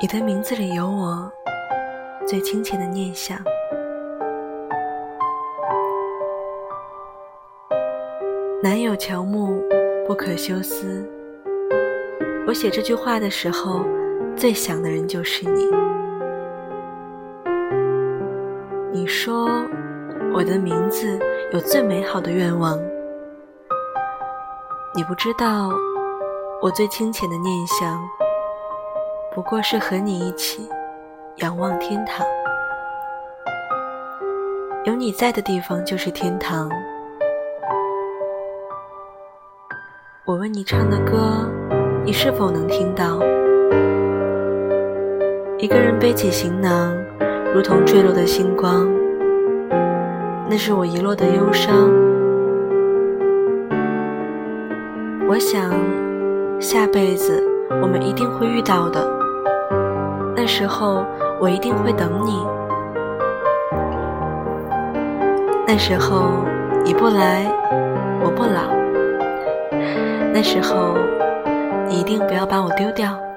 你的名字里有我最亲切的念想。南有乔木，不可休思。我写这句话的时候，最想的人就是你。你说我的名字有最美好的愿望，你不知道我最清浅的念想。不过是和你一起仰望天堂，有你在的地方就是天堂。我为你唱的歌，你是否能听到？一个人背起行囊，如同坠落的星光，那是我遗落的忧伤。我想，下辈子我们一定会遇到的。时候我一定会等你。那时候你不来，我不老。那时候你一定不要把我丢掉。